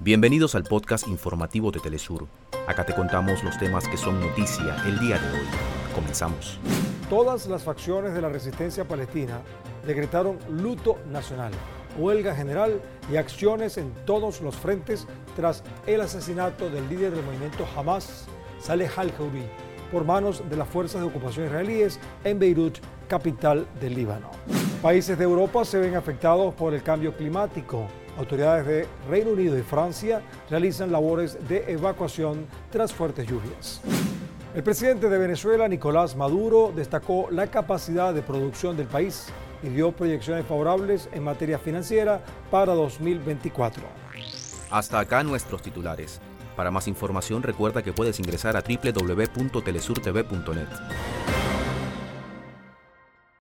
Bienvenidos al podcast informativo de Telesur. Acá te contamos los temas que son noticia el día de hoy. Comenzamos. Todas las facciones de la resistencia palestina decretaron luto nacional, huelga general y acciones en todos los frentes tras el asesinato del líder del movimiento Hamas, Saleh al-Jauri, por manos de las fuerzas de ocupación israelíes en Beirut, capital del Líbano. Países de Europa se ven afectados por el cambio climático. Autoridades de Reino Unido y Francia realizan labores de evacuación tras fuertes lluvias. El presidente de Venezuela, Nicolás Maduro, destacó la capacidad de producción del país y dio proyecciones favorables en materia financiera para 2024. Hasta acá nuestros titulares. Para más información recuerda que puedes ingresar a www.telesurtv.net.